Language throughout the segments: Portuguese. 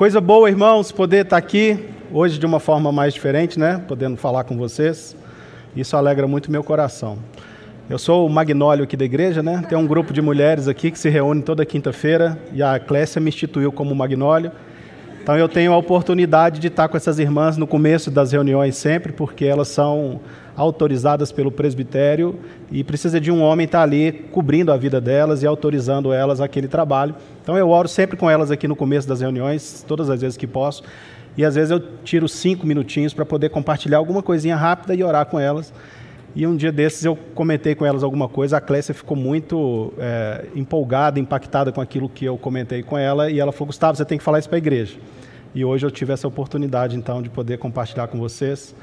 Coisa boa, irmãos, poder estar aqui hoje de uma forma mais diferente, né? Podendo falar com vocês. Isso alegra muito meu coração. Eu sou o Magnólio aqui da igreja, né? Tem um grupo de mulheres aqui que se reúne toda quinta-feira e a Clécia me instituiu como Magnólio. Então eu tenho a oportunidade de estar com essas irmãs no começo das reuniões sempre, porque elas são autorizadas pelo presbitério e precisa de um homem estar ali cobrindo a vida delas e autorizando elas aquele trabalho. Então eu oro sempre com elas aqui no começo das reuniões, todas as vezes que posso. E às vezes eu tiro cinco minutinhos para poder compartilhar alguma coisinha rápida e orar com elas. E um dia desses eu comentei com elas alguma coisa, a Clécia ficou muito é, empolgada, impactada com aquilo que eu comentei com ela, e ela falou: Gustavo, você tem que falar isso para a igreja. E hoje eu tive essa oportunidade, então, de poder compartilhar com vocês.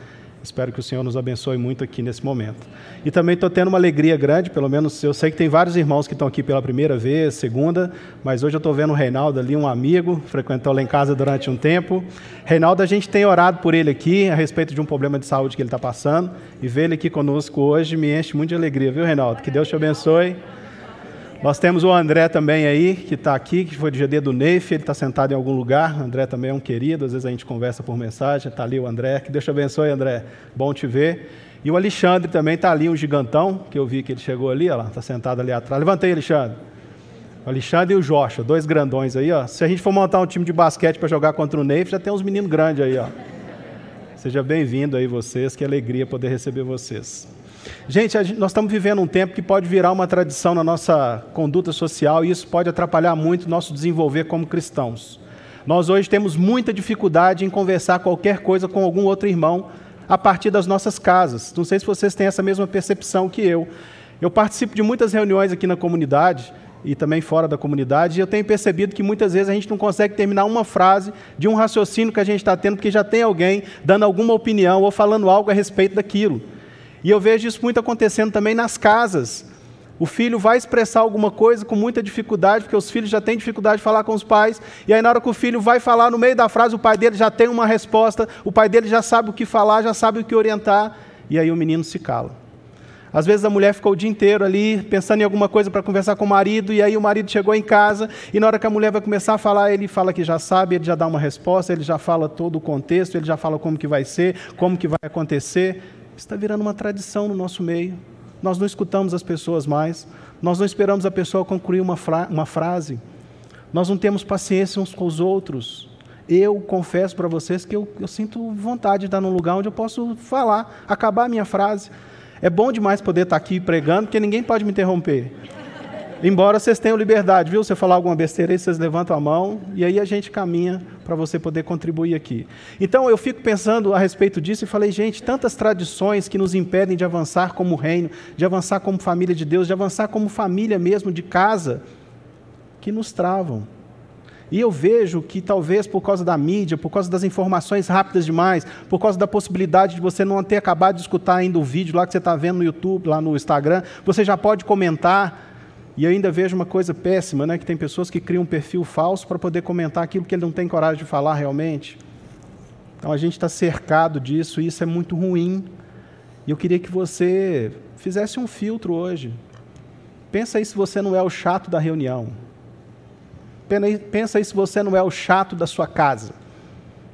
Espero que o Senhor nos abençoe muito aqui nesse momento. E também estou tendo uma alegria grande, pelo menos eu sei que tem vários irmãos que estão aqui pela primeira vez, segunda, mas hoje eu estou vendo o Reinaldo ali, um amigo, frequentou lá em casa durante um tempo. Reinaldo, a gente tem orado por ele aqui a respeito de um problema de saúde que ele está passando, e ver ele aqui conosco hoje me enche muito de alegria, viu, Reinaldo? Que Deus te abençoe. Nós temos o André também aí, que está aqui, que foi de GD do Neif, ele está sentado em algum lugar. O André também é um querido, às vezes a gente conversa por mensagem. Está ali o André, que Deus te abençoe, André. Bom te ver. E o Alexandre também está ali, um gigantão, que eu vi que ele chegou ali, está sentado ali atrás. Levantei, Alexandre. O Alexandre e o Joshua, dois grandões aí, ó. Se a gente for montar um time de basquete para jogar contra o Neif, já tem uns meninos grandes aí, ó. Seja bem-vindo aí vocês, que alegria poder receber vocês. Gente, nós estamos vivendo um tempo que pode virar uma tradição na nossa conduta social e isso pode atrapalhar muito o nosso desenvolver como cristãos. Nós hoje temos muita dificuldade em conversar qualquer coisa com algum outro irmão a partir das nossas casas. Não sei se vocês têm essa mesma percepção que eu. Eu participo de muitas reuniões aqui na comunidade e também fora da comunidade, e eu tenho percebido que muitas vezes a gente não consegue terminar uma frase de um raciocínio que a gente está tendo, porque já tem alguém dando alguma opinião ou falando algo a respeito daquilo. E eu vejo isso muito acontecendo também nas casas. O filho vai expressar alguma coisa com muita dificuldade, porque os filhos já têm dificuldade de falar com os pais, e aí na hora que o filho vai falar, no meio da frase, o pai dele já tem uma resposta, o pai dele já sabe o que falar, já sabe o que orientar, e aí o menino se cala. Às vezes a mulher ficou o dia inteiro ali pensando em alguma coisa para conversar com o marido, e aí o marido chegou em casa, e na hora que a mulher vai começar a falar, ele fala que já sabe, ele já dá uma resposta, ele já fala todo o contexto, ele já fala como que vai ser, como que vai acontecer está virando uma tradição no nosso meio. Nós não escutamos as pessoas mais, nós não esperamos a pessoa concluir uma, fra uma frase, nós não temos paciência uns com os outros. Eu confesso para vocês que eu, eu sinto vontade de estar num lugar onde eu posso falar, acabar a minha frase. É bom demais poder estar aqui pregando, porque ninguém pode me interromper. Embora vocês tenham liberdade, viu? Você falar alguma besteira aí, vocês levantam a mão e aí a gente caminha para você poder contribuir aqui. Então eu fico pensando a respeito disso e falei, gente, tantas tradições que nos impedem de avançar como reino, de avançar como família de Deus, de avançar como família mesmo, de casa, que nos travam. E eu vejo que talvez por causa da mídia, por causa das informações rápidas demais, por causa da possibilidade de você não ter acabado de escutar ainda o vídeo lá que você está vendo no YouTube, lá no Instagram, você já pode comentar e ainda vejo uma coisa péssima, né, que tem pessoas que criam um perfil falso para poder comentar aquilo que ele não tem coragem de falar realmente. Então a gente está cercado disso e isso é muito ruim. E eu queria que você fizesse um filtro hoje. Pensa aí se você não é o chato da reunião. Pensa aí se você não é o chato da sua casa.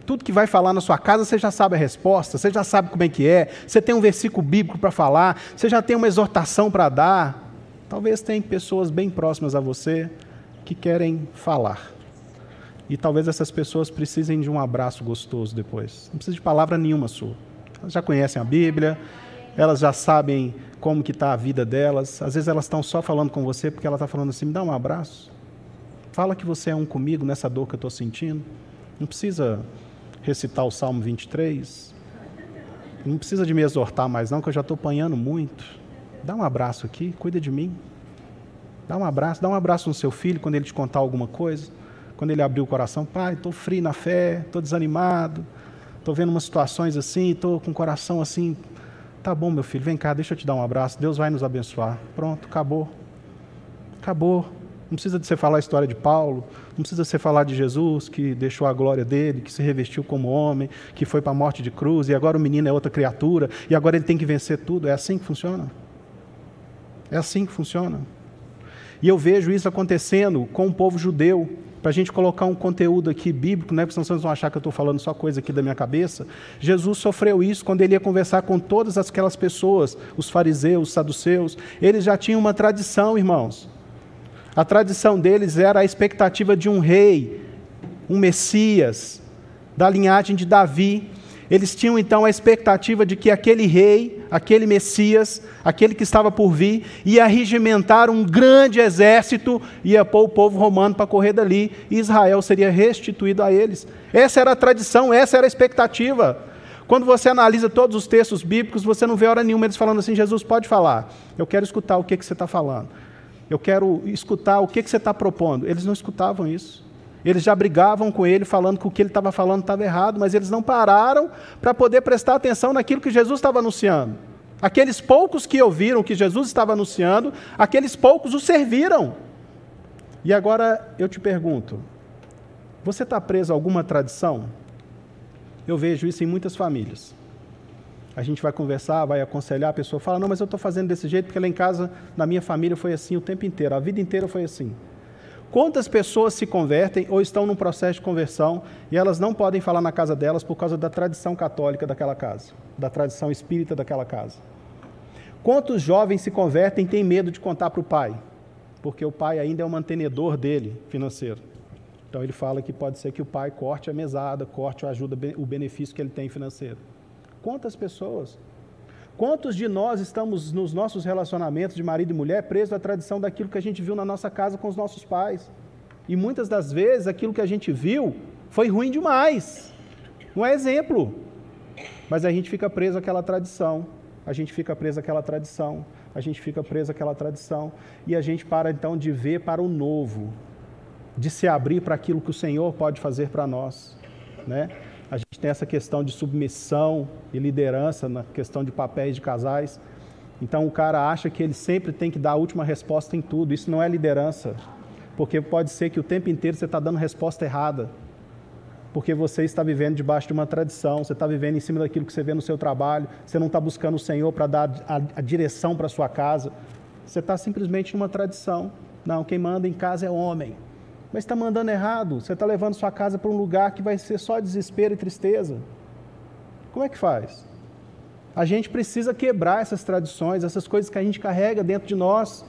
Tudo que vai falar na sua casa, você já sabe a resposta, você já sabe como é que é, você tem um versículo bíblico para falar, você já tem uma exortação para dar. Talvez tenha pessoas bem próximas a você que querem falar. E talvez essas pessoas precisem de um abraço gostoso depois. Não precisa de palavra nenhuma sua. Elas já conhecem a Bíblia, elas já sabem como que está a vida delas. Às vezes elas estão só falando com você porque ela está falando assim, me dá um abraço. Fala que você é um comigo nessa dor que eu estou sentindo. Não precisa recitar o Salmo 23. Não precisa de me exortar mais não, que eu já estou apanhando muito. Dá um abraço aqui, cuida de mim. Dá um abraço, dá um abraço no seu filho quando ele te contar alguma coisa. Quando ele abrir o coração, pai, estou frio na fé, estou desanimado, estou vendo umas situações assim, estou com o coração assim. Tá bom, meu filho, vem cá, deixa eu te dar um abraço, Deus vai nos abençoar. Pronto, acabou. Acabou. Não precisa de você falar a história de Paulo, não precisa você falar de Jesus, que deixou a glória dele, que se revestiu como homem, que foi para a morte de cruz, e agora o menino é outra criatura, e agora ele tem que vencer tudo. É assim que funciona? É assim que funciona. E eu vejo isso acontecendo com o povo judeu. Para a gente colocar um conteúdo aqui bíblico, né? porque senão vocês vão achar que eu estou falando só coisa aqui da minha cabeça. Jesus sofreu isso quando ele ia conversar com todas aquelas pessoas, os fariseus, os saduceus. Eles já tinham uma tradição, irmãos. A tradição deles era a expectativa de um rei, um Messias, da linhagem de Davi. Eles tinham então a expectativa de que aquele rei, aquele Messias, aquele que estava por vir, ia regimentar um grande exército, ia pôr o povo romano para correr dali, e Israel seria restituído a eles. Essa era a tradição, essa era a expectativa. Quando você analisa todos os textos bíblicos, você não vê hora nenhuma eles falando assim: Jesus, pode falar, eu quero escutar o que, que você está falando, eu quero escutar o que, que você está propondo. Eles não escutavam isso. Eles já brigavam com ele, falando que o que ele estava falando estava errado, mas eles não pararam para poder prestar atenção naquilo que Jesus estava anunciando. Aqueles poucos que ouviram o que Jesus estava anunciando, aqueles poucos o serviram. E agora eu te pergunto: você está preso a alguma tradição? Eu vejo isso em muitas famílias. A gente vai conversar, vai aconselhar, a pessoa fala: Não, mas eu estou fazendo desse jeito porque lá em casa, na minha família, foi assim o tempo inteiro, a vida inteira foi assim. Quantas pessoas se convertem ou estão num processo de conversão e elas não podem falar na casa delas por causa da tradição católica daquela casa, da tradição espírita daquela casa? Quantos jovens se convertem e têm medo de contar para o pai? Porque o pai ainda é o mantenedor dele financeiro. Então ele fala que pode ser que o pai corte a mesada, corte a ajuda, o benefício que ele tem financeiro. Quantas pessoas Quantos de nós estamos nos nossos relacionamentos de marido e mulher presos à tradição daquilo que a gente viu na nossa casa com os nossos pais? E muitas das vezes aquilo que a gente viu foi ruim demais. Não é exemplo. Mas a gente fica preso àquela tradição. A gente fica preso àquela tradição. A gente fica preso àquela tradição. E a gente para então de ver para o novo, de se abrir para aquilo que o Senhor pode fazer para nós, né? A gente tem essa questão de submissão e liderança na questão de papéis de casais. Então o cara acha que ele sempre tem que dar a última resposta em tudo. Isso não é liderança. Porque pode ser que o tempo inteiro você está dando resposta errada. Porque você está vivendo debaixo de uma tradição, você está vivendo em cima daquilo que você vê no seu trabalho, você não está buscando o Senhor para dar a, a direção para sua casa. Você está simplesmente numa tradição. Não, quem manda em casa é homem mas está mandando errado. Você está levando sua casa para um lugar que vai ser só desespero e tristeza. Como é que faz? A gente precisa quebrar essas tradições, essas coisas que a gente carrega dentro de nós.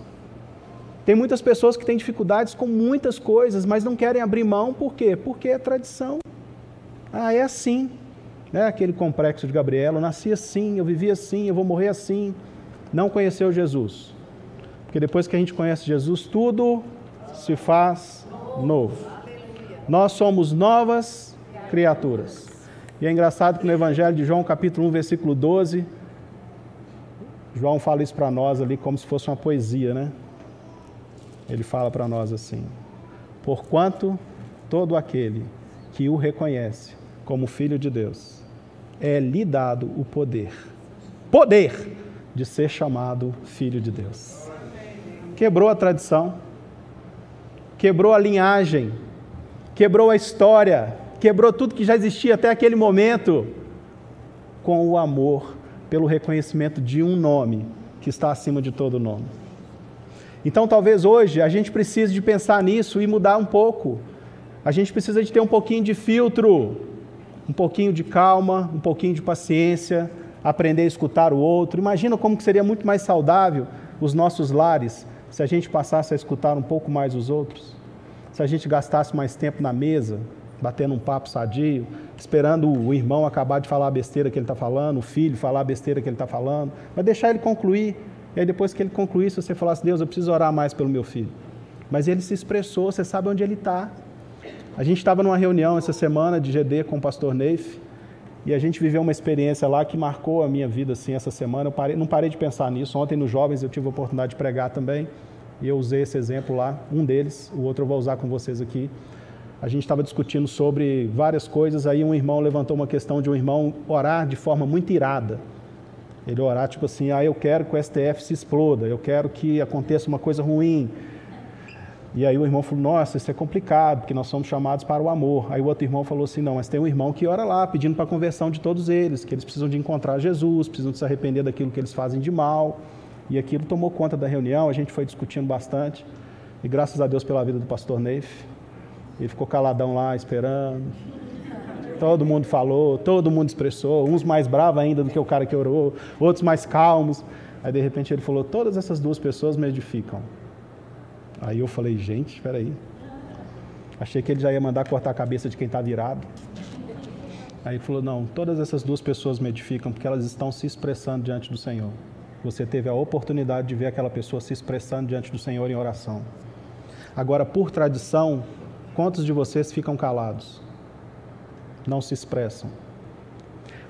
Tem muitas pessoas que têm dificuldades com muitas coisas, mas não querem abrir mão, por quê? Porque é tradição. Ah, é assim. Né? Aquele complexo de Gabriela, eu nasci assim, eu vivi assim, eu vou morrer assim. Não conheceu Jesus. Porque depois que a gente conhece Jesus, tudo se faz novo. Nós somos novas criaturas. E é engraçado que no Evangelho de João, capítulo 1, versículo 12, João fala isso para nós ali como se fosse uma poesia, né? Ele fala para nós assim: Porquanto todo aquele que o reconhece como filho de Deus, é lhe dado o poder, poder de ser chamado filho de Deus. Quebrou a tradição, quebrou a linhagem, quebrou a história, quebrou tudo que já existia até aquele momento, com o amor pelo reconhecimento de um nome que está acima de todo nome. Então, talvez hoje a gente precise de pensar nisso e mudar um pouco. A gente precisa de ter um pouquinho de filtro, um pouquinho de calma, um pouquinho de paciência, aprender a escutar o outro. Imagina como que seria muito mais saudável os nossos lares se a gente passasse a escutar um pouco mais os outros, se a gente gastasse mais tempo na mesa, batendo um papo sadio, esperando o irmão acabar de falar a besteira que ele está falando, o filho falar a besteira que ele está falando, mas deixar ele concluir. E aí depois que ele concluísse, você falasse, Deus, eu preciso orar mais pelo meu filho. Mas ele se expressou, você sabe onde ele está. A gente estava numa reunião essa semana de GD com o pastor Neif, e a gente viveu uma experiência lá que marcou a minha vida assim essa semana. Eu parei, não parei de pensar nisso. Ontem nos jovens eu tive a oportunidade de pregar também. E eu usei esse exemplo lá, um deles, o outro eu vou usar com vocês aqui. A gente estava discutindo sobre várias coisas, aí um irmão levantou uma questão de um irmão orar de forma muito irada. Ele orar tipo assim, ah, eu quero que o STF se exploda, eu quero que aconteça uma coisa ruim, e aí o irmão falou: Nossa, isso é complicado, porque nós somos chamados para o amor. Aí o outro irmão falou assim: Não, mas tem um irmão que ora lá, pedindo para a conversão de todos eles, que eles precisam de encontrar Jesus, precisam de se arrepender daquilo que eles fazem de mal. E aquilo tomou conta da reunião, a gente foi discutindo bastante. E graças a Deus pela vida do pastor Neif. Ele ficou caladão lá, esperando. Todo mundo falou, todo mundo expressou, uns mais bravos ainda do que o cara que orou, outros mais calmos. Aí de repente ele falou: Todas essas duas pessoas me edificam. Aí eu falei: Gente, espera aí. Achei que ele já ia mandar cortar a cabeça de quem está virado. Aí ele falou: Não, todas essas duas pessoas me edificam porque elas estão se expressando diante do Senhor. Você teve a oportunidade de ver aquela pessoa se expressando diante do Senhor em oração. Agora, por tradição, quantos de vocês ficam calados? Não se expressam.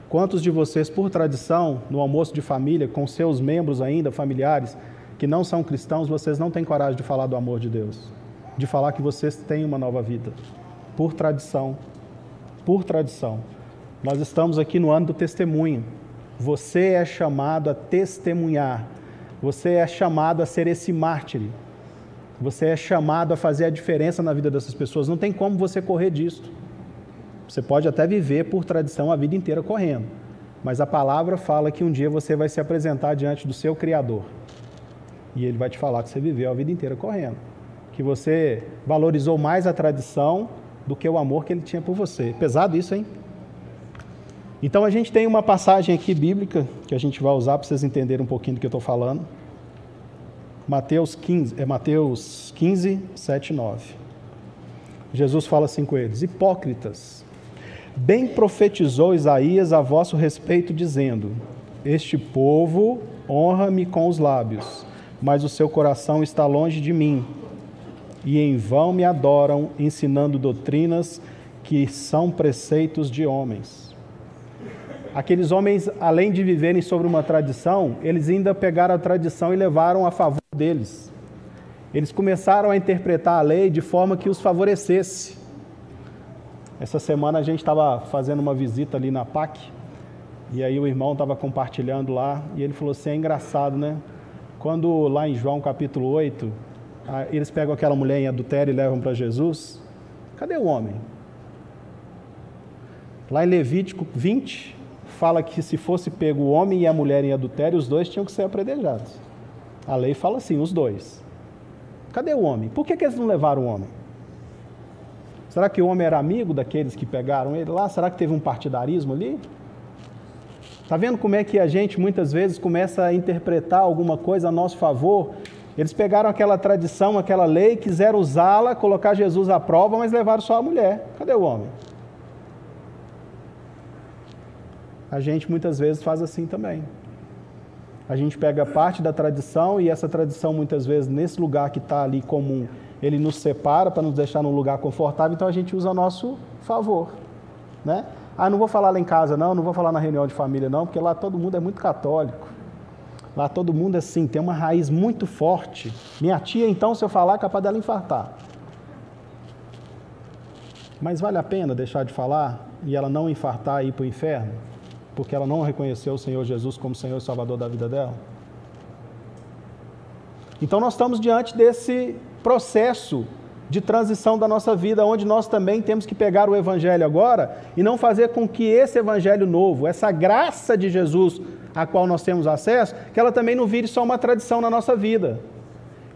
Quantos de vocês, por tradição, no almoço de família, com seus membros ainda, familiares, que não são cristãos, vocês não têm coragem de falar do amor de Deus? De falar que vocês têm uma nova vida? Por tradição. Por tradição. Nós estamos aqui no ano do testemunho. Você é chamado a testemunhar. Você é chamado a ser esse mártir. Você é chamado a fazer a diferença na vida dessas pessoas. Não tem como você correr disso. Você pode até viver por tradição a vida inteira correndo. Mas a palavra fala que um dia você vai se apresentar diante do seu Criador. E ele vai te falar que você viveu a vida inteira correndo. Que você valorizou mais a tradição do que o amor que ele tinha por você. Pesado isso, hein? Então a gente tem uma passagem aqui bíblica que a gente vai usar para vocês entenderem um pouquinho do que eu estou falando. Mateus 15, é Mateus 15, 7 e 9. Jesus fala assim com eles: Hipócritas, bem profetizou Isaías a vosso respeito, dizendo: Este povo honra-me com os lábios, mas o seu coração está longe de mim, e em vão me adoram, ensinando doutrinas que são preceitos de homens aqueles homens, além de viverem sobre uma tradição, eles ainda pegaram a tradição e levaram a favor deles. Eles começaram a interpretar a lei de forma que os favorecesse. Essa semana a gente estava fazendo uma visita ali na PAC, e aí o irmão estava compartilhando lá, e ele falou assim: é engraçado, né? Quando lá em João capítulo 8, eles pegam aquela mulher em adultério e levam para Jesus, cadê o homem? Lá em Levítico 20, fala que se fosse pego o homem e a mulher em adultério, os dois tinham que ser apredejados. A lei fala assim, os dois. Cadê o homem? Por que, que eles não levaram o homem? Será que o homem era amigo daqueles que pegaram ele lá? Será que teve um partidarismo ali? Está vendo como é que a gente muitas vezes começa a interpretar alguma coisa a nosso favor? Eles pegaram aquela tradição, aquela lei, quiseram usá-la, colocar Jesus à prova, mas levaram só a mulher. Cadê o homem? a gente muitas vezes faz assim também. A gente pega parte da tradição e essa tradição, muitas vezes, nesse lugar que está ali comum, ele nos separa para nos deixar num lugar confortável, então a gente usa a nosso favor. Né? Ah, não vou falar lá em casa, não, não vou falar na reunião de família, não, porque lá todo mundo é muito católico. Lá todo mundo, é assim, tem uma raiz muito forte. Minha tia, então, se eu falar, é capaz dela infartar. Mas vale a pena deixar de falar e ela não infartar e ir para o inferno? porque ela não reconheceu o Senhor Jesus como Senhor e Salvador da vida dela? Então nós estamos diante desse processo de transição da nossa vida, onde nós também temos que pegar o Evangelho agora e não fazer com que esse Evangelho novo, essa graça de Jesus a qual nós temos acesso, que ela também não vire só uma tradição na nossa vida.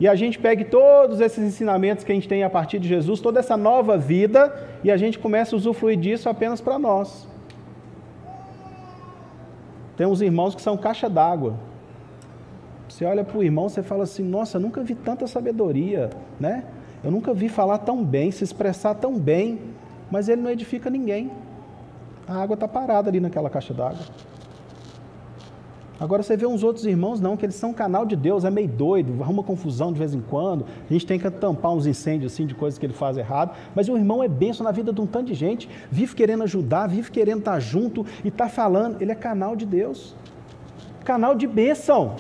E a gente pegue todos esses ensinamentos que a gente tem a partir de Jesus, toda essa nova vida, e a gente comece a usufruir disso apenas para nós. Tem uns irmãos que são caixa d'água. Você olha para o irmão, você fala assim: Nossa, nunca vi tanta sabedoria, né? Eu nunca vi falar tão bem, se expressar tão bem, mas ele não edifica ninguém. A água está parada ali naquela caixa d'água. Agora você vê uns outros irmãos, não, que eles são canal de Deus, é meio doido, arruma confusão de vez em quando, a gente tem que tampar uns incêndios assim de coisas que ele faz errado, mas o irmão é benção na vida de um tanto de gente, vive querendo ajudar, vive querendo estar junto e está falando, ele é canal de Deus, canal de bênção.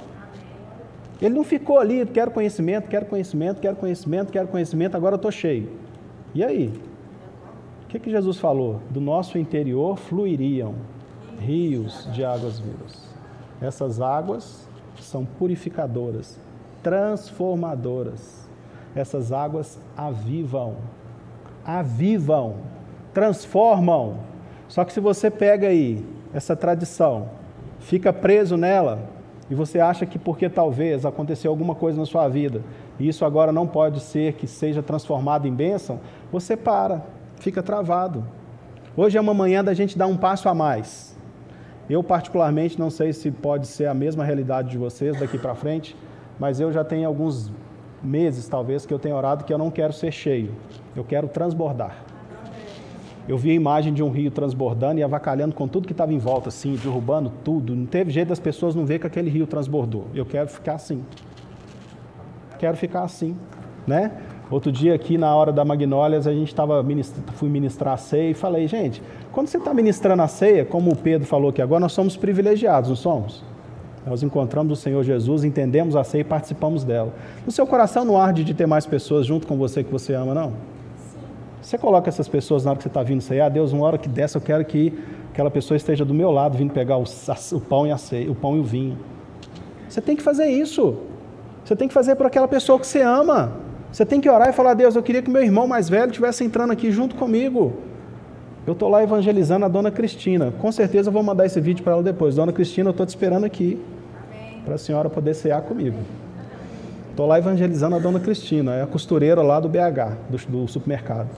Ele não ficou ali, quero conhecimento, quero conhecimento, quero conhecimento, quero conhecimento, agora eu estou cheio. E aí? O que, que Jesus falou? Do nosso interior fluiriam rios de águas vivas. Essas águas são purificadoras, transformadoras. Essas águas avivam, avivam, transformam. Só que se você pega aí essa tradição, fica preso nela, e você acha que porque talvez aconteceu alguma coisa na sua vida, e isso agora não pode ser que seja transformado em bênção, você para, fica travado. Hoje é uma manhã da gente dar um passo a mais. Eu, particularmente, não sei se pode ser a mesma realidade de vocês daqui para frente, mas eu já tenho alguns meses, talvez, que eu tenho orado que eu não quero ser cheio, eu quero transbordar. Eu vi a imagem de um rio transbordando e avacalhando com tudo que estava em volta, assim, derrubando tudo. Não teve jeito das pessoas não ver que aquele rio transbordou. Eu quero ficar assim. Quero ficar assim, né? Outro dia aqui na hora da Magnólias a gente estava fui ministrar a ceia e falei, gente, quando você está ministrando a ceia, como o Pedro falou aqui agora, nós somos privilegiados, não somos? Nós encontramos o Senhor Jesus, entendemos a ceia e participamos dela. No seu coração não arde de ter mais pessoas junto com você que você ama, não? Você coloca essas pessoas na hora que você está vindo ceia, ah, Deus, uma hora que dessa eu quero que aquela pessoa esteja do meu lado, vindo pegar o, o pão e a ceia, o pão e o vinho. Você tem que fazer isso. Você tem que fazer por aquela pessoa que você ama. Você tem que orar e falar, Deus, eu queria que meu irmão mais velho estivesse entrando aqui junto comigo. Eu estou lá evangelizando a dona Cristina. Com certeza eu vou mandar esse vídeo para ela depois. Dona Cristina, eu estou te esperando aqui para a senhora poder cear comigo. Estou lá evangelizando a dona Cristina, é a costureira lá do BH, do, do, supermercado.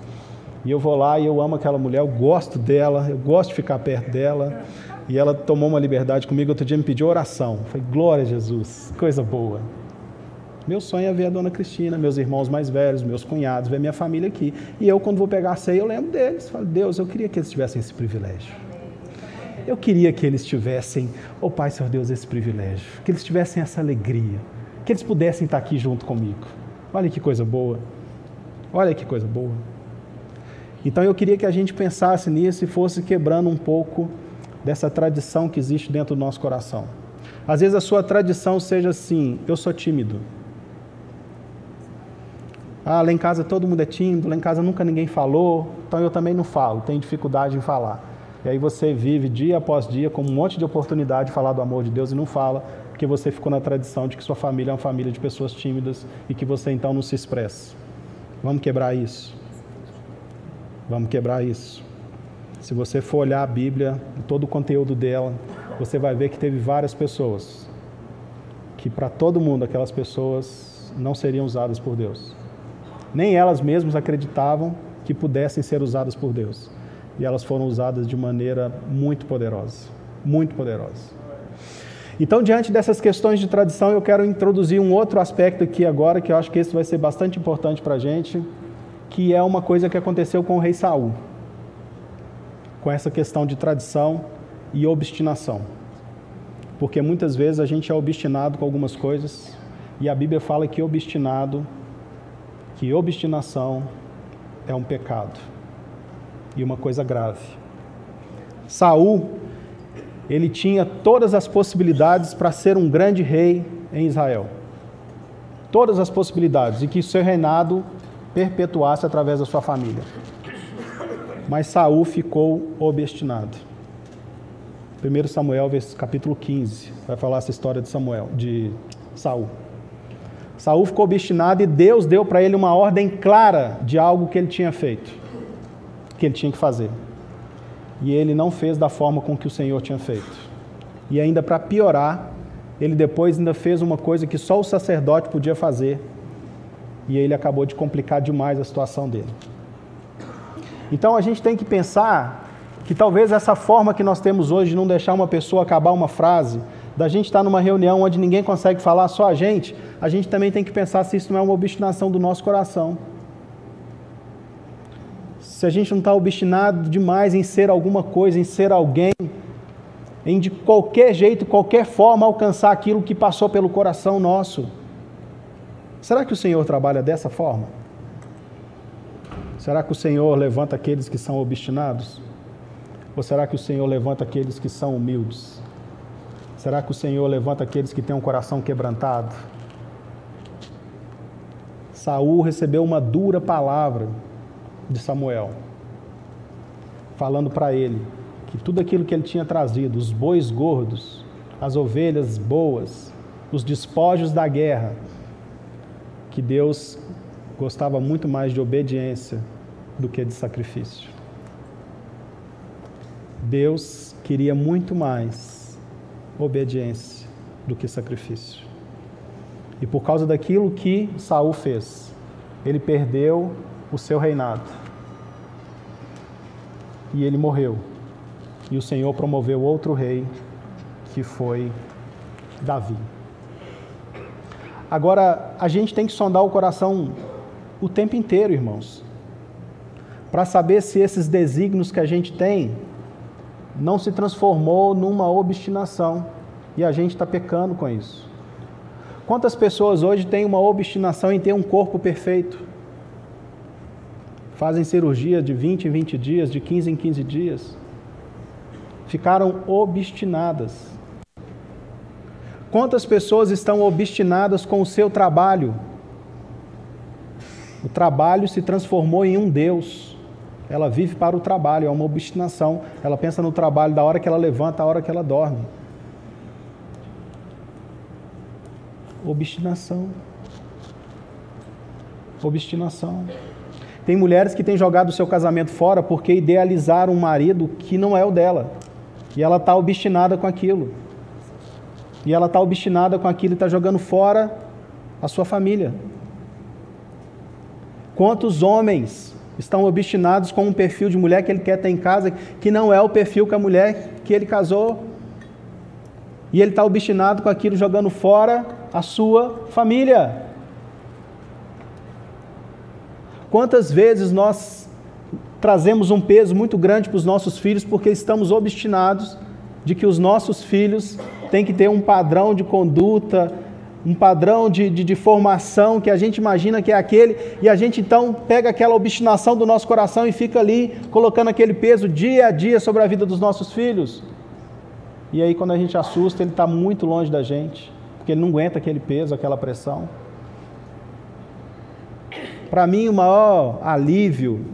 E eu vou lá e eu amo aquela mulher, eu gosto dela, eu gosto de ficar perto dela. E ela tomou uma liberdade comigo, outro dia me pediu oração. Falei, glória a Jesus, coisa boa. Meu sonho é ver a dona Cristina, meus irmãos mais velhos, meus cunhados, ver minha família aqui. E eu, quando vou pegar a ceia, eu lembro deles. Falo, Deus, eu queria que eles tivessem esse privilégio. Eu queria que eles tivessem, oh Pai, Senhor Deus, esse privilégio. Que eles tivessem essa alegria. Que eles pudessem estar aqui junto comigo. Olha que coisa boa. Olha que coisa boa. Então eu queria que a gente pensasse nisso e fosse quebrando um pouco dessa tradição que existe dentro do nosso coração. Às vezes a sua tradição seja assim: eu sou tímido. Ah, lá em casa todo mundo é tímido, lá em casa nunca ninguém falou, então eu também não falo, tenho dificuldade em falar. E aí você vive dia após dia com um monte de oportunidade de falar do amor de Deus e não fala, porque você ficou na tradição de que sua família é uma família de pessoas tímidas e que você então não se expressa. Vamos quebrar isso. Vamos quebrar isso. Se você for olhar a Bíblia, todo o conteúdo dela, você vai ver que teve várias pessoas que para todo mundo aquelas pessoas não seriam usadas por Deus. Nem elas mesmas acreditavam que pudessem ser usadas por Deus. E elas foram usadas de maneira muito poderosa. Muito poderosa. Então, diante dessas questões de tradição, eu quero introduzir um outro aspecto aqui agora, que eu acho que esse vai ser bastante importante para a gente, que é uma coisa que aconteceu com o rei Saul. Com essa questão de tradição e obstinação. Porque muitas vezes a gente é obstinado com algumas coisas, e a Bíblia fala que obstinado que obstinação é um pecado e uma coisa grave. Saul, ele tinha todas as possibilidades para ser um grande rei em Israel. Todas as possibilidades e que seu reinado perpetuasse através da sua família. Mas Saul ficou obstinado. 1 Samuel, capítulo 15, vai falar essa história de Samuel, de Saul. Saul ficou obstinado e Deus deu para ele uma ordem clara de algo que ele tinha feito, que ele tinha que fazer. E ele não fez da forma com que o Senhor tinha feito. E ainda para piorar, ele depois ainda fez uma coisa que só o sacerdote podia fazer. E ele acabou de complicar demais a situação dele. Então a gente tem que pensar que talvez essa forma que nós temos hoje de não deixar uma pessoa acabar uma frase, da gente estar numa reunião onde ninguém consegue falar, só a gente, a gente também tem que pensar se isso não é uma obstinação do nosso coração. Se a gente não está obstinado demais em ser alguma coisa, em ser alguém, em de qualquer jeito, qualquer forma alcançar aquilo que passou pelo coração nosso. Será que o Senhor trabalha dessa forma? Será que o Senhor levanta aqueles que são obstinados? Ou será que o Senhor levanta aqueles que são humildes? Será que o Senhor levanta aqueles que têm um coração quebrantado? Saul recebeu uma dura palavra de Samuel, falando para ele que tudo aquilo que ele tinha trazido, os bois gordos, as ovelhas boas, os despojos da guerra, que Deus gostava muito mais de obediência do que de sacrifício. Deus queria muito mais obediência do que sacrifício. E por causa daquilo que Saul fez, ele perdeu o seu reinado. E ele morreu. E o Senhor promoveu outro rei, que foi Davi. Agora, a gente tem que sondar o coração o tempo inteiro, irmãos, para saber se esses desígnios que a gente tem não se transformou numa obstinação e a gente está pecando com isso. Quantas pessoas hoje têm uma obstinação em ter um corpo perfeito? Fazem cirurgia de 20 em 20 dias, de 15 em 15 dias. Ficaram obstinadas. Quantas pessoas estão obstinadas com o seu trabalho? O trabalho se transformou em um Deus. Ela vive para o trabalho, é uma obstinação. Ela pensa no trabalho da hora que ela levanta, à hora que ela dorme. Obstinação. Obstinação. Tem mulheres que têm jogado o seu casamento fora porque idealizaram um marido que não é o dela. E ela está obstinada com aquilo. E ela está obstinada com aquilo e está jogando fora a sua família. Quantos homens estão obstinados com um perfil de mulher que ele quer ter em casa, que não é o perfil que a mulher que ele casou. E ele está obstinado com aquilo, jogando fora a sua família. Quantas vezes nós trazemos um peso muito grande para os nossos filhos porque estamos obstinados de que os nossos filhos têm que ter um padrão de conduta, um padrão de, de, de, formação que a gente imagina que é aquele, e a gente então pega aquela obstinação do nosso coração e fica ali colocando aquele peso dia a dia sobre a vida dos nossos filhos. E aí, quando a gente assusta, ele está muito longe da gente, porque ele não aguenta aquele peso, aquela pressão. Para mim, o maior alívio,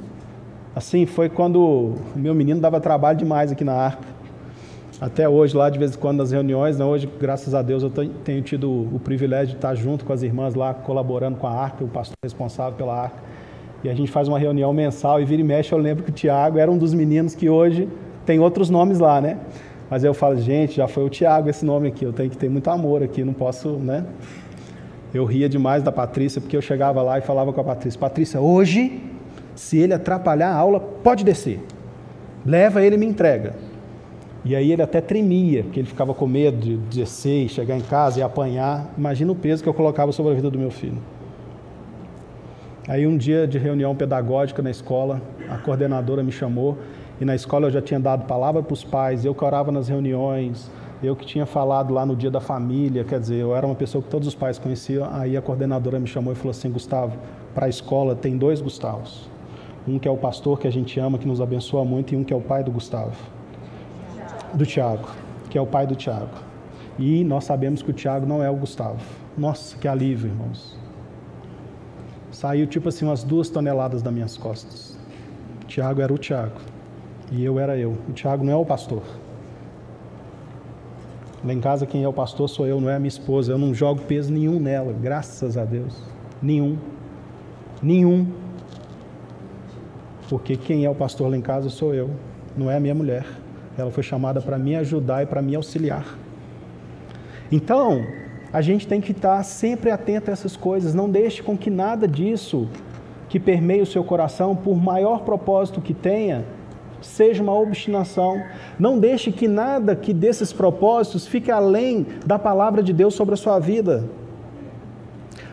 assim, foi quando o meu menino dava trabalho demais aqui na arca até hoje, lá de vez em quando nas reuniões, né? hoje, graças a Deus, eu tenho tido o privilégio de estar junto com as irmãs lá, colaborando com a arca, o pastor responsável pela arca. E a gente faz uma reunião mensal e vira e mexe. Eu lembro que o Tiago era um dos meninos que hoje tem outros nomes lá, né? Mas eu falo, gente, já foi o Tiago esse nome aqui, eu tenho que ter muito amor aqui, não posso, né? Eu ria demais da Patrícia, porque eu chegava lá e falava com a Patrícia: Patrícia, hoje, se ele atrapalhar a aula, pode descer. Leva ele e me entrega. E aí ele até tremia, porque ele ficava com medo de descer, chegar em casa e apanhar. Imagina o peso que eu colocava sobre a vida do meu filho. Aí um dia de reunião pedagógica na escola, a coordenadora me chamou e na escola eu já tinha dado palavra para os pais, eu que orava nas reuniões, eu que tinha falado lá no dia da família, quer dizer, eu era uma pessoa que todos os pais conheciam. Aí a coordenadora me chamou e falou assim: Gustavo, para a escola tem dois Gustavos. Um que é o pastor que a gente ama, que nos abençoa muito, e um que é o pai do Gustavo do Tiago, que é o pai do Tiago. E nós sabemos que o Tiago não é o Gustavo. Nossa, que alívio, irmãos. Saiu tipo assim umas duas toneladas das minhas costas. O Tiago era o Tiago e eu era eu. O Tiago não é o pastor. Lá em casa quem é o pastor sou eu, não é a minha esposa. Eu não jogo peso nenhum nela, graças a Deus. Nenhum. Nenhum. Porque quem é o pastor lá em casa sou eu, não é a minha mulher. Ela foi chamada para me ajudar e para me auxiliar. Então, a gente tem que estar sempre atento a essas coisas. Não deixe com que nada disso que permeie o seu coração, por maior propósito que tenha, seja uma obstinação. Não deixe que nada que desses propósitos fique além da palavra de Deus sobre a sua vida.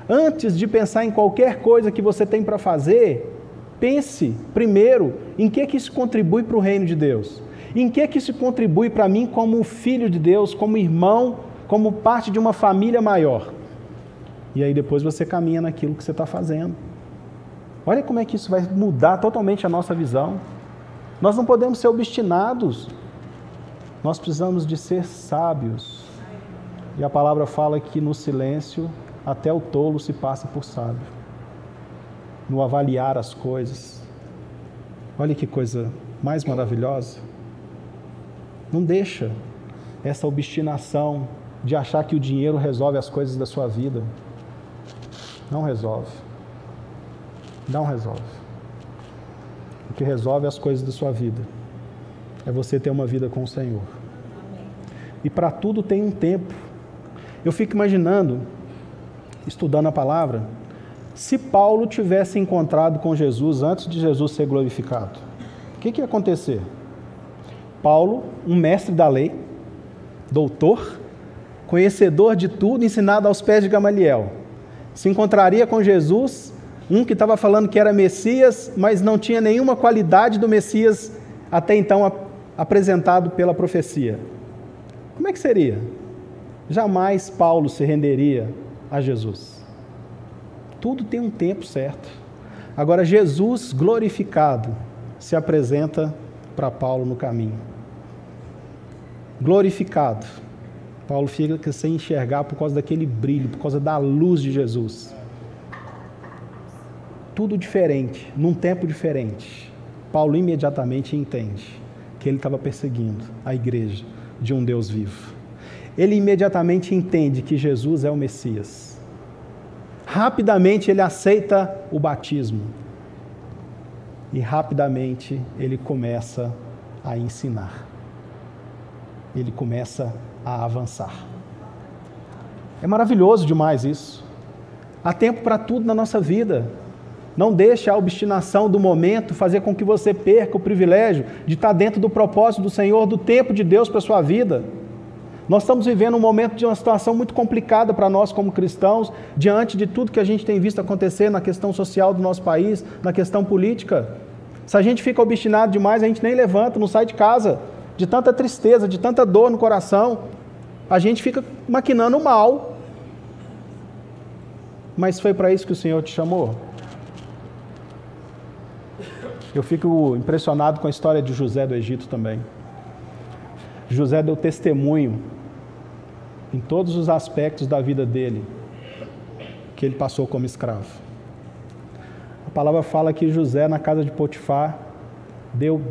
Antes de pensar em qualquer coisa que você tem para fazer, pense primeiro em que, que isso contribui para o reino de Deus. Em que que isso contribui para mim como filho de Deus, como irmão, como parte de uma família maior? E aí depois você caminha naquilo que você está fazendo. Olha como é que isso vai mudar totalmente a nossa visão. Nós não podemos ser obstinados. Nós precisamos de ser sábios. E a palavra fala que no silêncio até o tolo se passa por sábio. No avaliar as coisas. Olha que coisa mais maravilhosa. Não deixa essa obstinação de achar que o dinheiro resolve as coisas da sua vida. Não resolve. Não resolve. O que resolve as coisas da sua vida é você ter uma vida com o Senhor. E para tudo tem um tempo. Eu fico imaginando estudando a palavra, se Paulo tivesse encontrado com Jesus antes de Jesus ser glorificado, o que, que ia acontecer? Paulo, um mestre da lei, doutor, conhecedor de tudo, ensinado aos pés de Gamaliel, se encontraria com Jesus, um que estava falando que era Messias, mas não tinha nenhuma qualidade do Messias até então apresentado pela profecia. Como é que seria? Jamais Paulo se renderia a Jesus. Tudo tem um tempo certo. Agora, Jesus glorificado se apresenta para Paulo no caminho. Glorificado. Paulo fica sem enxergar por causa daquele brilho, por causa da luz de Jesus. Tudo diferente, num tempo diferente. Paulo imediatamente entende que ele estava perseguindo a igreja de um Deus vivo. Ele imediatamente entende que Jesus é o Messias. Rapidamente ele aceita o batismo. E rapidamente ele começa a ensinar. Ele começa a avançar. É maravilhoso demais isso. Há tempo para tudo na nossa vida. Não deixe a obstinação do momento fazer com que você perca o privilégio de estar dentro do propósito do Senhor, do tempo de Deus para a sua vida. Nós estamos vivendo um momento de uma situação muito complicada para nós como cristãos, diante de tudo que a gente tem visto acontecer na questão social do nosso país, na questão política. Se a gente fica obstinado demais, a gente nem levanta, não sai de casa, de tanta tristeza, de tanta dor no coração. A gente fica maquinando mal. Mas foi para isso que o Senhor te chamou? Eu fico impressionado com a história de José do Egito também. José deu testemunho em todos os aspectos da vida dele que ele passou como escravo. A palavra fala que José, na casa de Potifar, deu,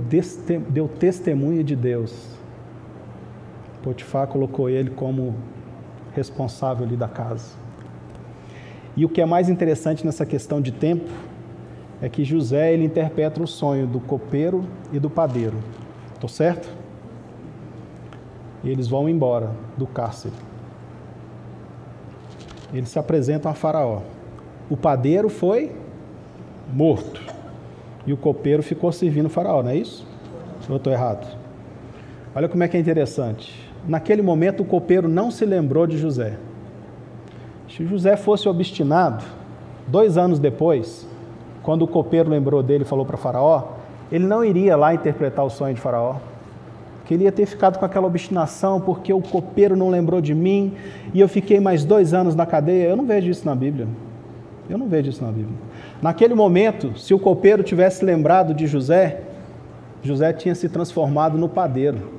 deu testemunho de Deus. Potifar colocou ele como responsável ali da casa. E o que é mais interessante nessa questão de tempo é que José ele interpreta o sonho do copeiro e do padeiro. Estou certo? E eles vão embora do cárcere. Eles se apresentam a Faraó. O padeiro foi morto. E o copeiro ficou servindo o Faraó, não é isso? Ou eu estou errado? Olha como é que é interessante. Naquele momento o copeiro não se lembrou de José. Se José fosse obstinado, dois anos depois, quando o copeiro lembrou dele e falou para Faraó, ele não iria lá interpretar o sonho de Faraó. Que ele ia ter ficado com aquela obstinação porque o copeiro não lembrou de mim e eu fiquei mais dois anos na cadeia. Eu não vejo isso na Bíblia. Eu não vejo isso na Bíblia. Naquele momento, se o copeiro tivesse lembrado de José, José tinha se transformado no padeiro.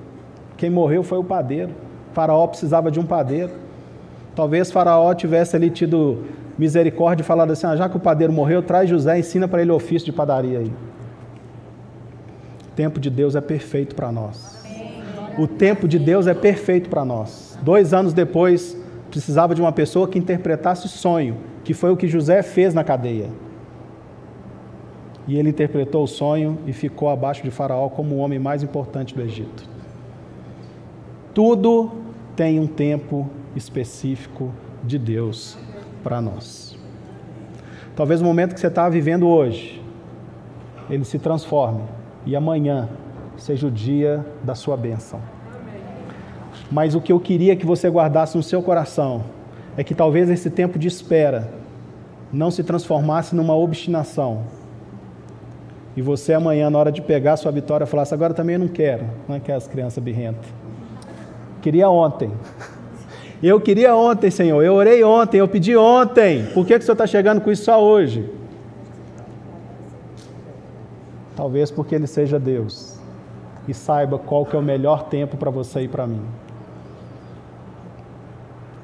Quem morreu foi o padeiro. faraó precisava de um padeiro. Talvez Faraó tivesse ali tido misericórdia e falado assim: ah, já que o padeiro morreu, traz José, ensina para ele o ofício de padaria aí. O tempo de Deus é perfeito para nós. O tempo de Deus é perfeito para nós. Dois anos depois, precisava de uma pessoa que interpretasse sonho, que foi o que José fez na cadeia. E ele interpretou o sonho e ficou abaixo de Faraó como o homem mais importante do Egito. Tudo tem um tempo específico de Deus para nós. Talvez o momento que você está vivendo hoje, ele se transforme e amanhã seja o dia da sua bênção. Mas o que eu queria que você guardasse no seu coração é que talvez esse tempo de espera não se transformasse numa obstinação. E você amanhã, na hora de pegar sua vitória, falasse: Agora também eu não quero. Não é que as crianças birrentas. Queria ontem. Eu queria ontem, Senhor. Eu orei ontem, eu pedi ontem. Por que, que o Senhor está chegando com isso só hoje? Talvez porque Ele seja Deus e saiba qual que é o melhor tempo para você e para mim.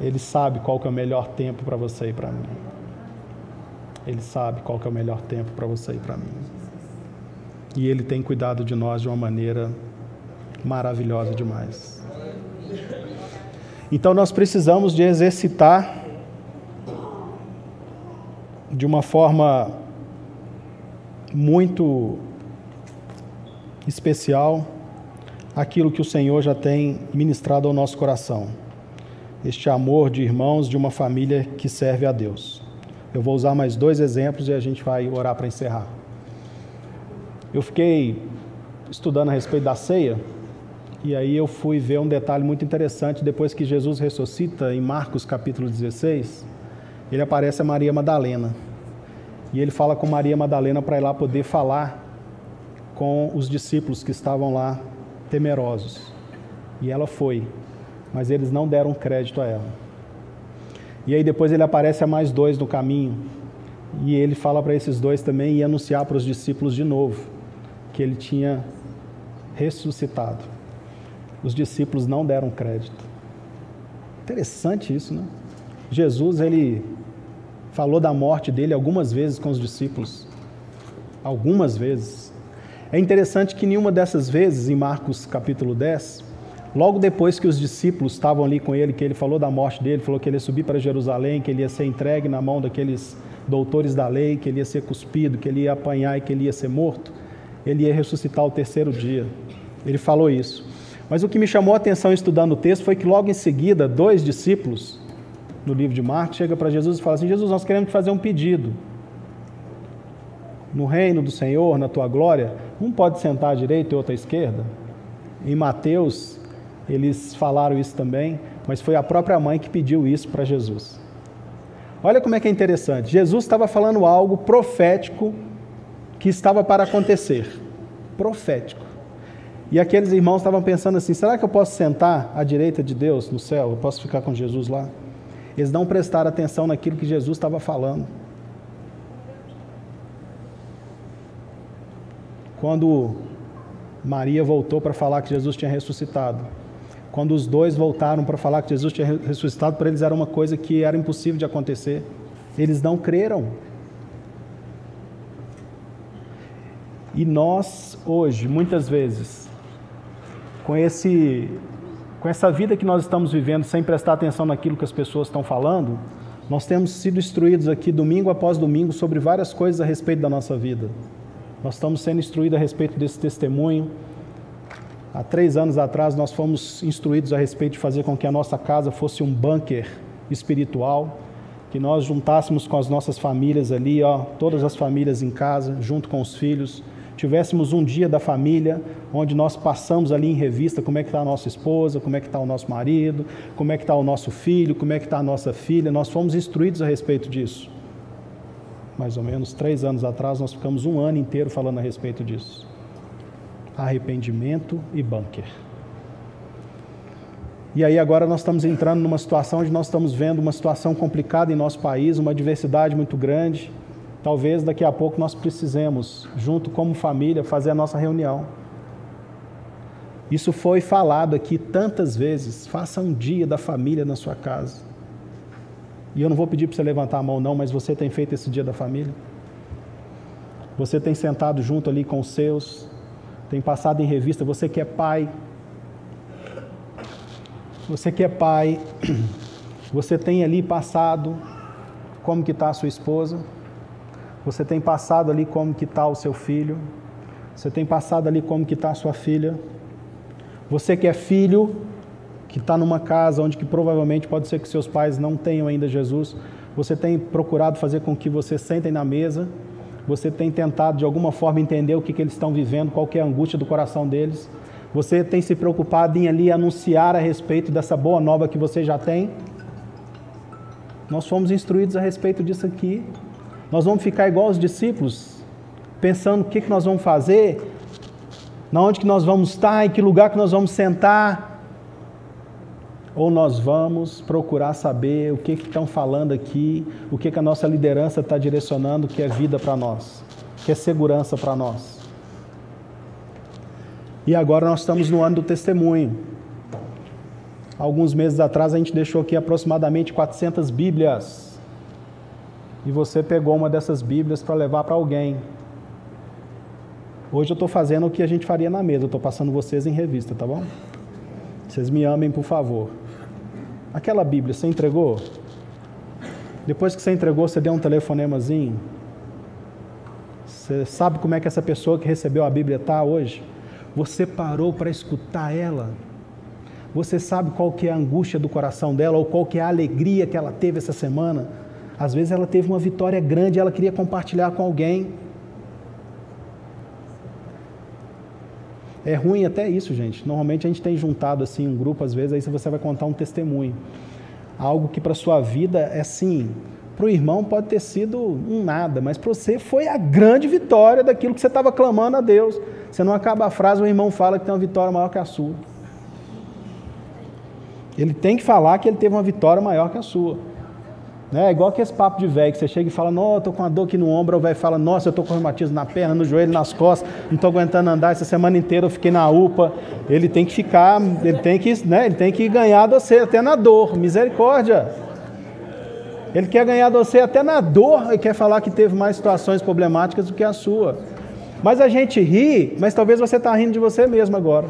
Ele sabe qual que é o melhor tempo para você e para mim. Ele sabe qual que é o melhor tempo para você e para mim. E Ele tem cuidado de nós de uma maneira maravilhosa demais. Então nós precisamos de exercitar de uma forma muito especial aquilo que o Senhor já tem ministrado ao nosso coração. este amor de irmãos de uma família que serve a Deus. Eu vou usar mais dois exemplos e a gente vai orar para encerrar. Eu fiquei estudando a respeito da ceia e aí eu fui ver um detalhe muito interessante depois que Jesus ressuscita em Marcos capítulo 16, ele aparece a Maria Madalena. E ele fala com Maria Madalena para ir lá poder falar com os discípulos que estavam lá temerosos. E ela foi, mas eles não deram crédito a ela. E aí depois ele aparece a mais dois no caminho, e ele fala para esses dois também e anunciar para os discípulos de novo que ele tinha ressuscitado. Os discípulos não deram crédito. Interessante isso, né? Jesus, ele falou da morte dele algumas vezes com os discípulos. Algumas vezes. É interessante que nenhuma dessas vezes, em Marcos capítulo 10, logo depois que os discípulos estavam ali com ele, que ele falou da morte dele, falou que ele ia subir para Jerusalém, que ele ia ser entregue na mão daqueles doutores da lei, que ele ia ser cuspido, que ele ia apanhar e que ele ia ser morto, ele ia ressuscitar o terceiro dia. Ele falou isso. Mas o que me chamou a atenção estudando o texto foi que logo em seguida, dois discípulos, no livro de Marcos, chega para Jesus e fala assim: Jesus, nós queremos fazer um pedido. No reino do Senhor, na tua glória, um pode sentar à direita e outro à esquerda. Em Mateus, eles falaram isso também, mas foi a própria mãe que pediu isso para Jesus. Olha como é que é interessante. Jesus estava falando algo profético que estava para acontecer. Profético. E aqueles irmãos estavam pensando assim: será que eu posso sentar à direita de Deus no céu? Eu posso ficar com Jesus lá? Eles não prestaram atenção naquilo que Jesus estava falando. Quando Maria voltou para falar que Jesus tinha ressuscitado, quando os dois voltaram para falar que Jesus tinha ressuscitado, para eles era uma coisa que era impossível de acontecer. Eles não creram. E nós, hoje, muitas vezes, com, esse, com essa vida que nós estamos vivendo, sem prestar atenção naquilo que as pessoas estão falando, nós temos sido instruídos aqui domingo após domingo sobre várias coisas a respeito da nossa vida. Nós estamos sendo instruídos a respeito desse testemunho, Há três anos atrás, nós fomos instruídos a respeito de fazer com que a nossa casa fosse um bunker espiritual, que nós juntássemos com as nossas famílias ali, ó, todas as famílias em casa, junto com os filhos, tivéssemos um dia da família, onde nós passamos ali em revista como é que está a nossa esposa, como é que está o nosso marido, como é que está o nosso filho, como é que está a nossa filha. Nós fomos instruídos a respeito disso. Mais ou menos três anos atrás, nós ficamos um ano inteiro falando a respeito disso arrependimento e bunker. E aí agora nós estamos entrando numa situação onde nós estamos vendo uma situação complicada em nosso país, uma diversidade muito grande. Talvez daqui a pouco nós precisemos, junto como família, fazer a nossa reunião. Isso foi falado aqui tantas vezes. Faça um dia da família na sua casa. E eu não vou pedir para você levantar a mão, não, mas você tem feito esse dia da família? Você tem sentado junto ali com os seus, tem passado em revista, você que é pai, você que é pai, você tem ali passado como que está a sua esposa, você tem passado ali como que está o seu filho, você tem passado ali como que está a sua filha, você que é filho, que está numa casa onde que provavelmente pode ser que seus pais não tenham ainda Jesus, você tem procurado fazer com que você sentem na mesa você tem tentado de alguma forma entender o que, que eles estão vivendo, qual é a angústia do coração deles? Você tem se preocupado em ali anunciar a respeito dessa boa nova que você já tem? Nós fomos instruídos a respeito disso aqui. Nós vamos ficar igual os discípulos, pensando o que, que nós vamos fazer, na onde que nós vamos estar, em que lugar que nós vamos sentar ou nós vamos procurar saber o que estão falando aqui, o que, que a nossa liderança está direcionando, que é vida para nós, que é segurança para nós. E agora nós estamos no ano do testemunho. Alguns meses atrás a gente deixou aqui aproximadamente 400 Bíblias. E você pegou uma dessas Bíblias para levar para alguém. Hoje eu estou fazendo o que a gente faria na mesa, eu estou passando vocês em revista, tá bom? Vocês me amem, por favor. Aquela Bíblia, você entregou? Depois que você entregou, você deu um telefonemazinho? Você sabe como é que essa pessoa que recebeu a Bíblia está hoje? Você parou para escutar ela? Você sabe qual que é a angústia do coração dela ou qual que é a alegria que ela teve essa semana? Às vezes ela teve uma vitória grande, ela queria compartilhar com alguém. É ruim até isso, gente. Normalmente a gente tem juntado assim um grupo às vezes, aí você vai contar um testemunho. Algo que para sua vida é assim, para o irmão pode ter sido um nada, mas para você foi a grande vitória daquilo que você estava clamando a Deus. Você não acaba a frase, o irmão fala que tem uma vitória maior que a sua. Ele tem que falar que ele teve uma vitória maior que a sua. Né? É igual que esse papo de velho, que você chega e fala, não, eu tô com uma dor aqui no ombro, o velho fala, nossa, eu tô com reumatismo na perna, no joelho, nas costas, não estou aguentando andar, essa semana inteira eu fiquei na UPA. Ele tem que ficar, ele tem que, né, ele tem que ganhar você até na dor, misericórdia. Ele quer ganhar você até na dor e quer falar que teve mais situações problemáticas do que a sua. Mas a gente ri, mas talvez você está rindo de você mesmo agora.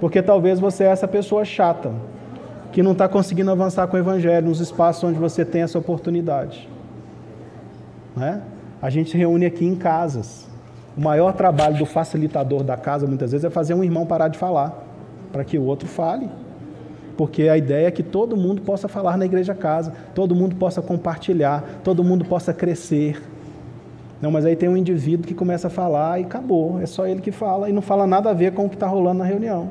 Porque talvez você é essa pessoa chata, que não está conseguindo avançar com o Evangelho nos espaços onde você tem essa oportunidade. Né? A gente se reúne aqui em casas. O maior trabalho do facilitador da casa, muitas vezes, é fazer um irmão parar de falar, para que o outro fale. Porque a ideia é que todo mundo possa falar na igreja casa, todo mundo possa compartilhar, todo mundo possa crescer. Não, mas aí tem um indivíduo que começa a falar e acabou, é só ele que fala e não fala nada a ver com o que está rolando na reunião.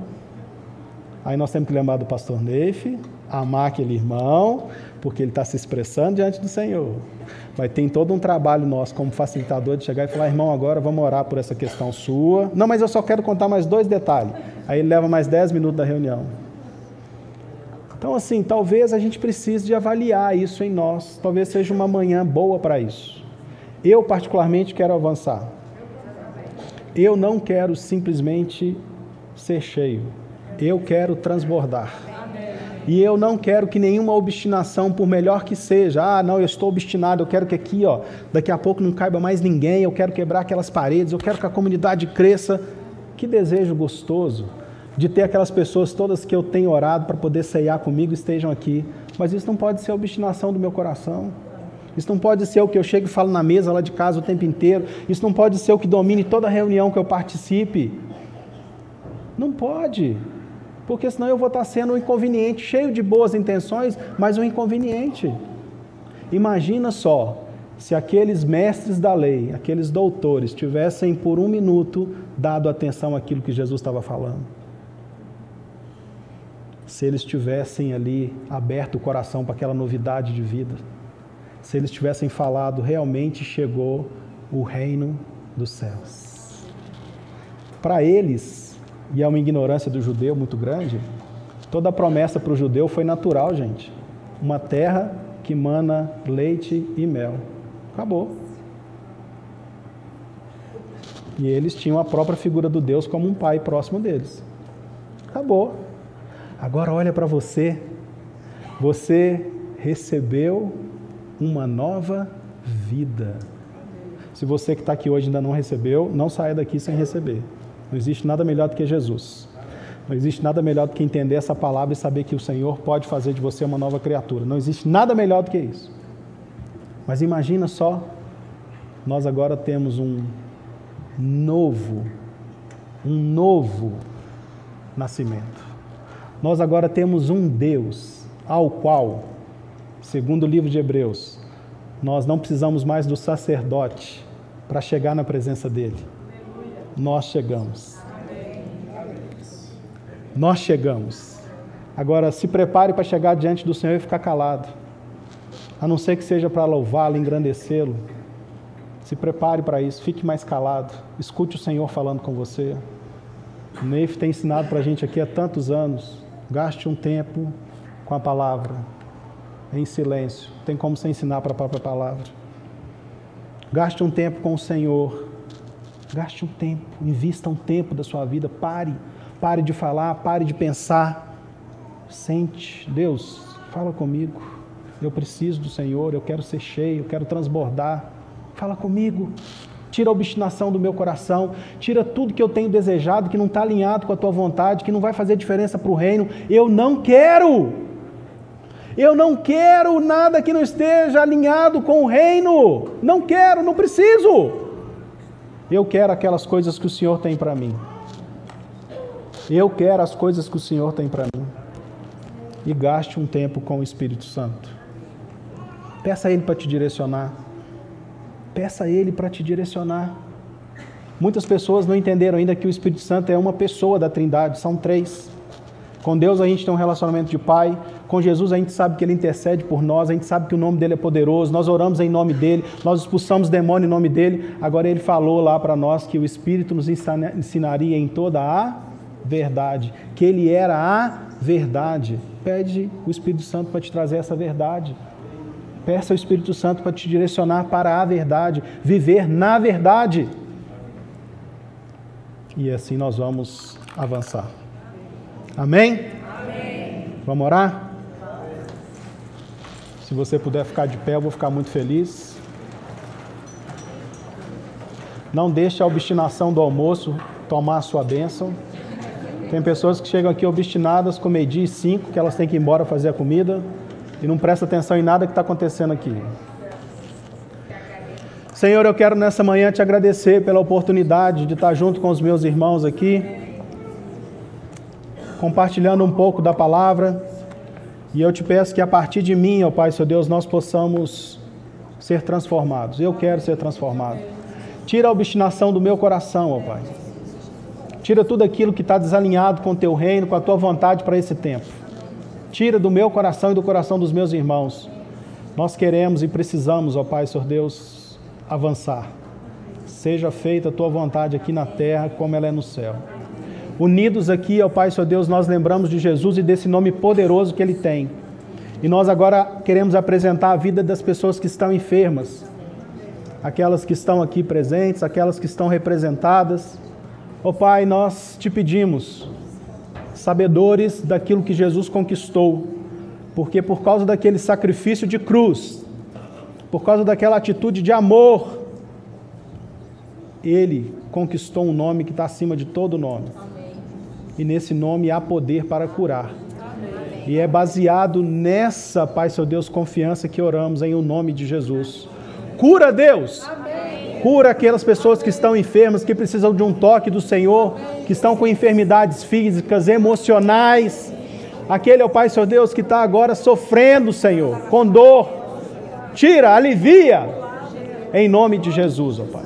Aí nós temos que lembrar do pastor Neif, amar aquele irmão, porque ele está se expressando diante do Senhor. Mas tem todo um trabalho nosso como facilitador de chegar e falar, irmão, agora vamos orar por essa questão sua. Não, mas eu só quero contar mais dois detalhes. Aí ele leva mais dez minutos da reunião. Então, assim, talvez a gente precise de avaliar isso em nós. Talvez seja uma manhã boa para isso. Eu, particularmente, quero avançar. Eu não quero simplesmente ser cheio eu quero transbordar. E eu não quero que nenhuma obstinação, por melhor que seja, ah, não, eu estou obstinado, eu quero que aqui, ó, daqui a pouco não caiba mais ninguém, eu quero quebrar aquelas paredes, eu quero que a comunidade cresça. Que desejo gostoso de ter aquelas pessoas todas que eu tenho orado para poder ceiar comigo estejam aqui. Mas isso não pode ser a obstinação do meu coração. Isso não pode ser o que eu chego e falo na mesa lá de casa o tempo inteiro. Isso não pode ser o que domine toda reunião que eu participe. Não pode porque senão eu vou estar sendo um inconveniente, cheio de boas intenções, mas um inconveniente. Imagina só, se aqueles mestres da lei, aqueles doutores, tivessem por um minuto dado atenção àquilo que Jesus estava falando. Se eles tivessem ali aberto o coração para aquela novidade de vida. Se eles tivessem falado, realmente chegou o reino dos céus. Para eles, e é uma ignorância do judeu muito grande, toda a promessa para o judeu foi natural, gente. Uma terra que mana leite e mel. Acabou. E eles tinham a própria figura do Deus como um pai próximo deles. Acabou. Agora olha para você. Você recebeu uma nova vida. Se você que está aqui hoje ainda não recebeu, não saia daqui sem receber. Não existe nada melhor do que Jesus. Não existe nada melhor do que entender essa palavra e saber que o Senhor pode fazer de você uma nova criatura. Não existe nada melhor do que isso. Mas imagina só, nós agora temos um novo, um novo nascimento. Nós agora temos um Deus ao qual, segundo o livro de Hebreus, nós não precisamos mais do sacerdote para chegar na presença dele nós chegamos. Nós chegamos. Agora, se prepare para chegar diante do Senhor e ficar calado. A não ser que seja para louvá-lo, engrandecê-lo. Se prepare para isso, fique mais calado. Escute o Senhor falando com você. O Neif tem ensinado para a gente aqui há tantos anos. Gaste um tempo com a palavra, em silêncio. Tem como você ensinar para a própria palavra. Gaste um tempo com o Senhor Gaste um tempo, invista um tempo da sua vida, pare, pare de falar, pare de pensar. Sente, Deus, fala comigo. Eu preciso do Senhor, eu quero ser cheio, eu quero transbordar. Fala comigo. Tira a obstinação do meu coração, tira tudo que eu tenho desejado, que não está alinhado com a tua vontade, que não vai fazer diferença para o reino. Eu não quero. Eu não quero nada que não esteja alinhado com o reino. Não quero, não preciso. Eu quero aquelas coisas que o Senhor tem para mim. Eu quero as coisas que o Senhor tem para mim. E gaste um tempo com o Espírito Santo. Peça a Ele para te direcionar. Peça a Ele para te direcionar. Muitas pessoas não entenderam ainda que o Espírito Santo é uma pessoa da Trindade, são três. Com Deus a gente tem um relacionamento de pai, com Jesus a gente sabe que ele intercede por nós, a gente sabe que o nome dele é poderoso, nós oramos em nome dele, nós expulsamos demônio em nome dele. Agora ele falou lá para nós que o Espírito nos ensinaria em toda a verdade, que ele era a verdade. Pede o Espírito Santo para te trazer essa verdade. Peça ao Espírito Santo para te direcionar para a verdade, viver na verdade. E assim nós vamos avançar. Amém? Amém. Vamos orar? Se você puder ficar de pé, eu vou ficar muito feliz. Não deixe a obstinação do almoço tomar a sua bênção. Tem pessoas que chegam aqui obstinadas com meio-dia e cinco, que elas têm que ir embora fazer a comida e não presta atenção em nada que está acontecendo aqui. Senhor, eu quero nessa manhã te agradecer pela oportunidade de estar junto com os meus irmãos aqui compartilhando um pouco da palavra. E eu te peço que a partir de mim, ó Pai, seu Deus, nós possamos ser transformados. Eu quero ser transformado. Tira a obstinação do meu coração, ó Pai. Tira tudo aquilo que está desalinhado com o teu reino, com a tua vontade para esse tempo. Tira do meu coração e do coração dos meus irmãos. Nós queremos e precisamos, ó Pai, Senhor Deus, avançar. Seja feita a tua vontade aqui na terra como ela é no céu. Unidos aqui, ó Pai, Senhor Deus, nós lembramos de Jesus e desse nome poderoso que Ele tem. E nós agora queremos apresentar a vida das pessoas que estão enfermas, aquelas que estão aqui presentes, aquelas que estão representadas. Ó Pai, nós te pedimos, sabedores daquilo que Jesus conquistou, porque por causa daquele sacrifício de cruz, por causa daquela atitude de amor, Ele conquistou um nome que está acima de todo nome e nesse nome há poder para curar. Amém. E é baseado nessa, Pai, seu Deus, confiança que oramos em o nome de Jesus. Cura, Deus! Amém. Cura aquelas pessoas que estão enfermas, que precisam de um toque do Senhor, que estão com enfermidades físicas, emocionais. Aquele é o Pai, seu Deus, que está agora sofrendo, Senhor, com dor. Tira, alivia, em nome de Jesus, ó Pai.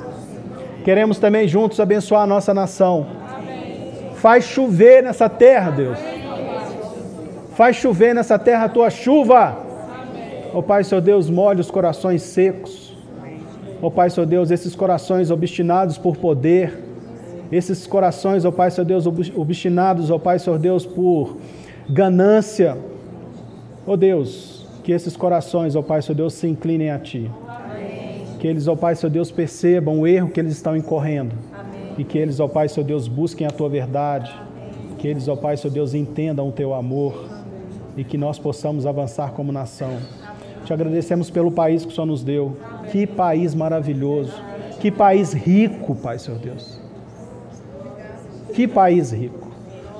Queremos também juntos abençoar a nossa nação Faz chover nessa terra, Deus. Faz chover nessa terra a tua chuva. Ó oh, Pai, Senhor Deus, molhe os corações secos. Ó oh, Pai, Senhor Deus, esses corações obstinados por poder. Esses corações, ó oh, Pai, Senhor Deus, obstinados, ó Pai, Senhor Deus, por ganância. Ó Deus, que esses corações, ó Pai, Senhor Deus, se inclinem a Ti. Que eles, ó Pai, Senhor Deus, percebam o erro que eles estão incorrendo e que eles, ó Pai, seu Deus, busquem a tua verdade, que eles, ó Pai, seu Deus, entendam o teu amor e que nós possamos avançar como nação. Te agradecemos pelo país que o Senhor nos deu. Que país maravilhoso. Que país rico, Pai, Senhor Deus. Que país rico.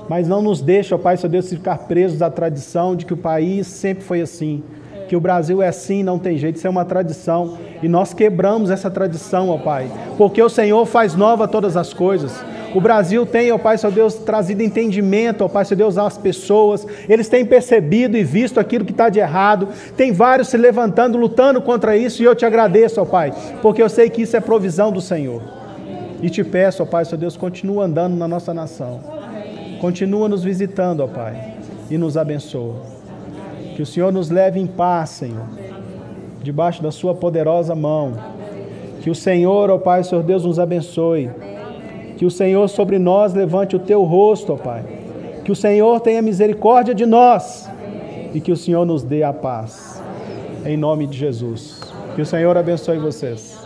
Mas não nos deixa, ó Pai, Senhor Deus, ficar presos à tradição de que o país sempre foi assim. Que o Brasil é assim, não tem jeito, isso é uma tradição. E nós quebramos essa tradição, ó Pai, porque o Senhor faz nova todas as coisas. O Brasil tem, ó Pai, seu Deus, trazido entendimento, ó Pai, seu Deus, às pessoas. Eles têm percebido e visto aquilo que está de errado. Tem vários se levantando, lutando contra isso. E eu te agradeço, ó Pai, porque eu sei que isso é provisão do Senhor. E te peço, ó Pai, seu Deus, continua andando na nossa nação. Continua nos visitando, ó Pai, e nos abençoa. Que o Senhor nos leve em paz, Senhor debaixo da Sua poderosa mão. Que o Senhor, ó Pai, Senhor Deus, nos abençoe. Que o Senhor sobre nós levante o teu rosto, ó Pai. Que o Senhor tenha misericórdia de nós e que o Senhor nos dê a paz. Em nome de Jesus. Que o Senhor abençoe vocês.